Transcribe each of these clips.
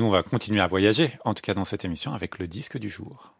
nous, on va continuer à voyager, en tout cas dans cette émission, avec le disque du jour.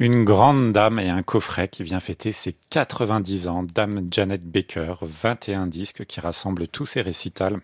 Une grande dame et un coffret qui vient fêter ses 90 ans, Dame Janet Baker, 21 disques qui rassemblent tous ses récitals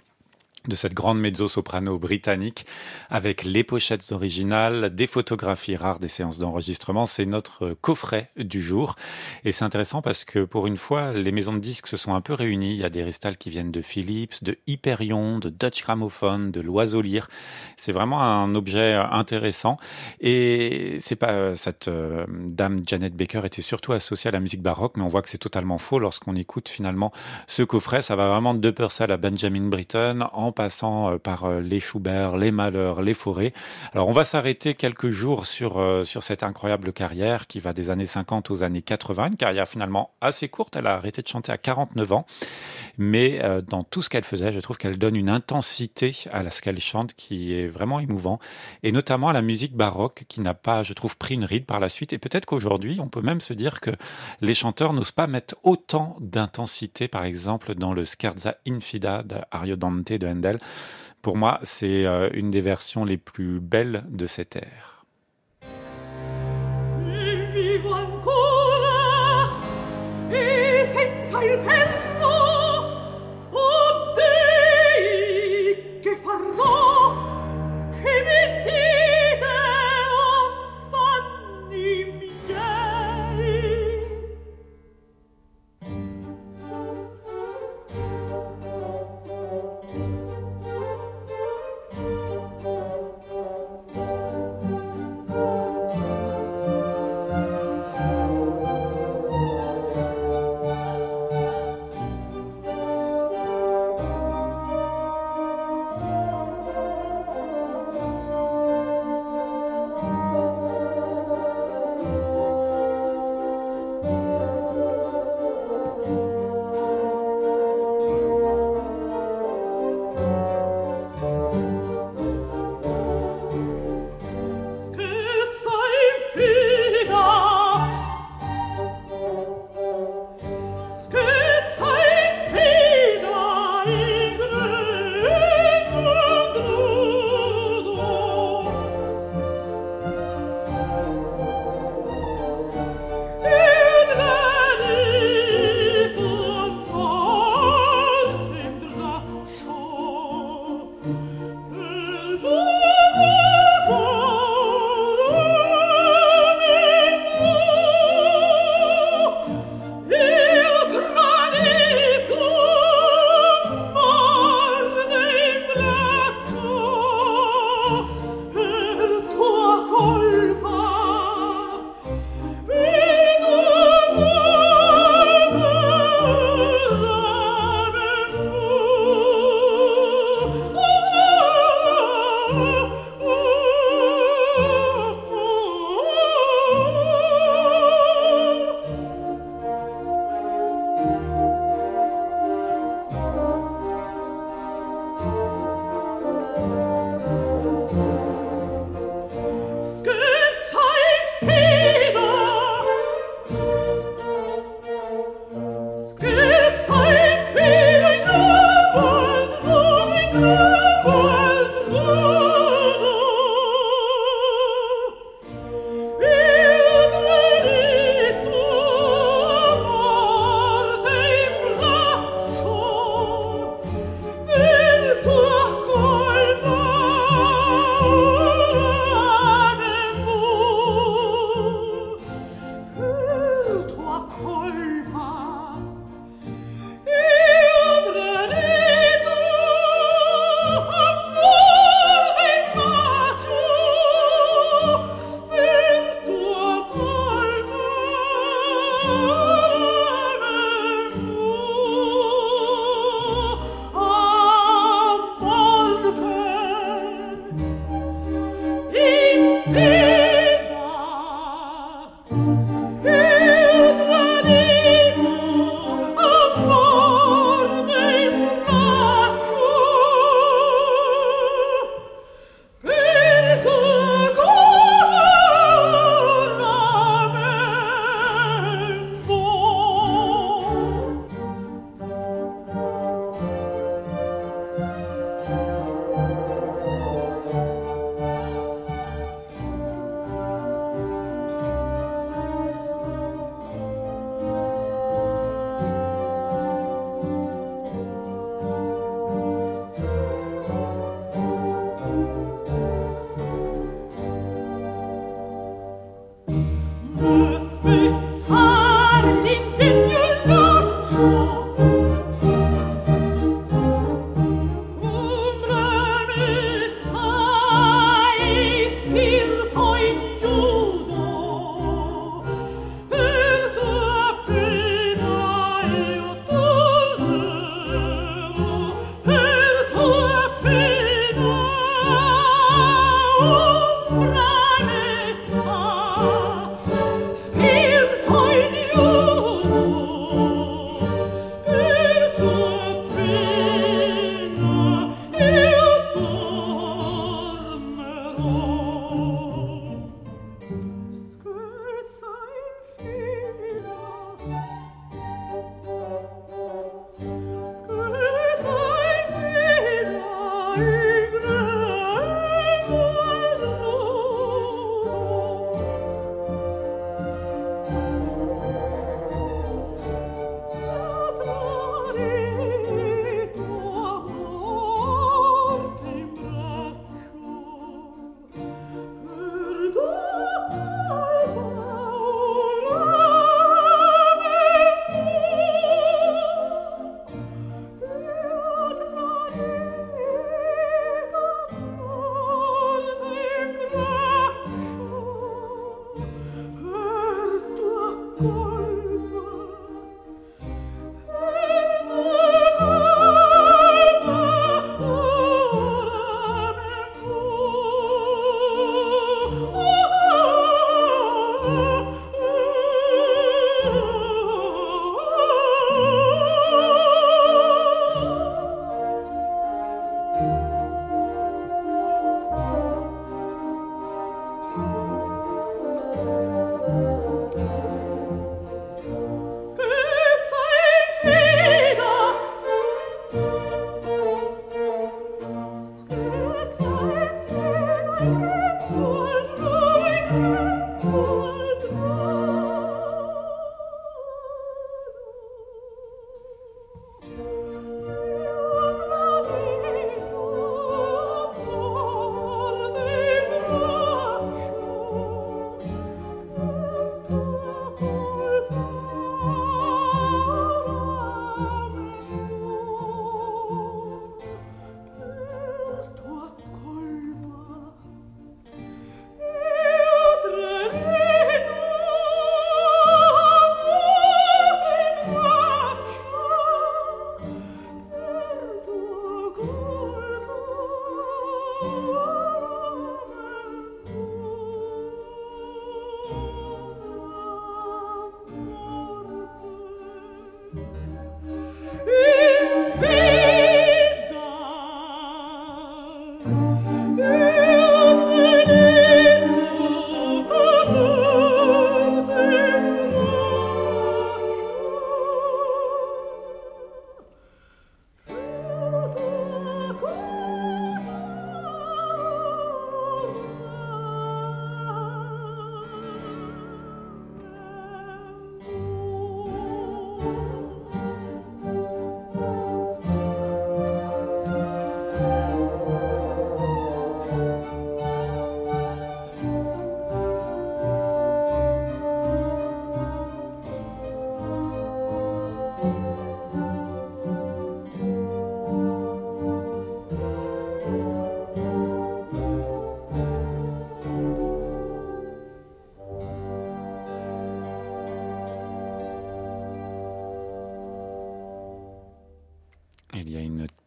de cette grande mezzo-soprano britannique avec les pochettes originales, des photographies rares, des séances d'enregistrement. C'est notre coffret du jour. Et c'est intéressant parce que pour une fois, les maisons de disques se sont un peu réunies. Il y a des restals qui viennent de Philips, de Hyperion, de Dutch Gramophone, de l'Oiseau Lyre. C'est vraiment un objet intéressant. Et c'est pas cette euh, dame Janet Baker était surtout associée à la musique baroque, mais on voit que c'est totalement faux lorsqu'on écoute finalement ce coffret. Ça va vraiment de Purcell à Benjamin Britten en passant euh, par euh, les Schubert, les Malheurs, les Forêts. Alors on va s'arrêter quelques jours sur, euh, sur cette incroyable carrière qui va des années 50 aux années 80, une carrière finalement assez courte. Elle a arrêté de chanter à 49 ans, mais dans tout ce qu'elle faisait, je trouve qu'elle donne une intensité à ce qu'elle chante qui est vraiment émouvant, et notamment à la musique baroque qui n'a pas, je trouve, pris une ride par la suite. Et peut-être qu'aujourd'hui, on peut même se dire que les chanteurs n'osent pas mettre autant d'intensité, par exemple, dans le Scherza Infida d'Ariodante de Handel pour moi, c'est euh, une des versions les plus belles de cet air.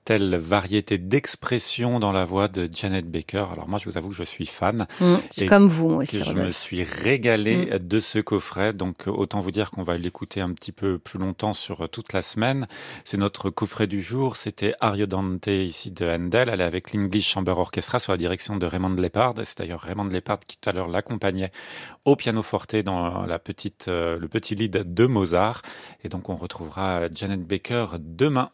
Telle variété d'expression dans la voix de Janet Baker. Alors moi, je vous avoue que je suis fan. Mmh, et comme vous, moi aussi. je me suis régalé mmh. de ce coffret. Donc autant vous dire qu'on va l'écouter un petit peu plus longtemps sur toute la semaine. C'est notre coffret du jour. C'était Ariodante ici de Handel. Elle est avec l'English Chamber Orchestra sous la direction de Raymond Lepard. C'est d'ailleurs Raymond Lepard qui tout à l'heure l'accompagnait au pianoforte dans la petite, euh, le petit lead de Mozart. Et donc on retrouvera Janet Baker demain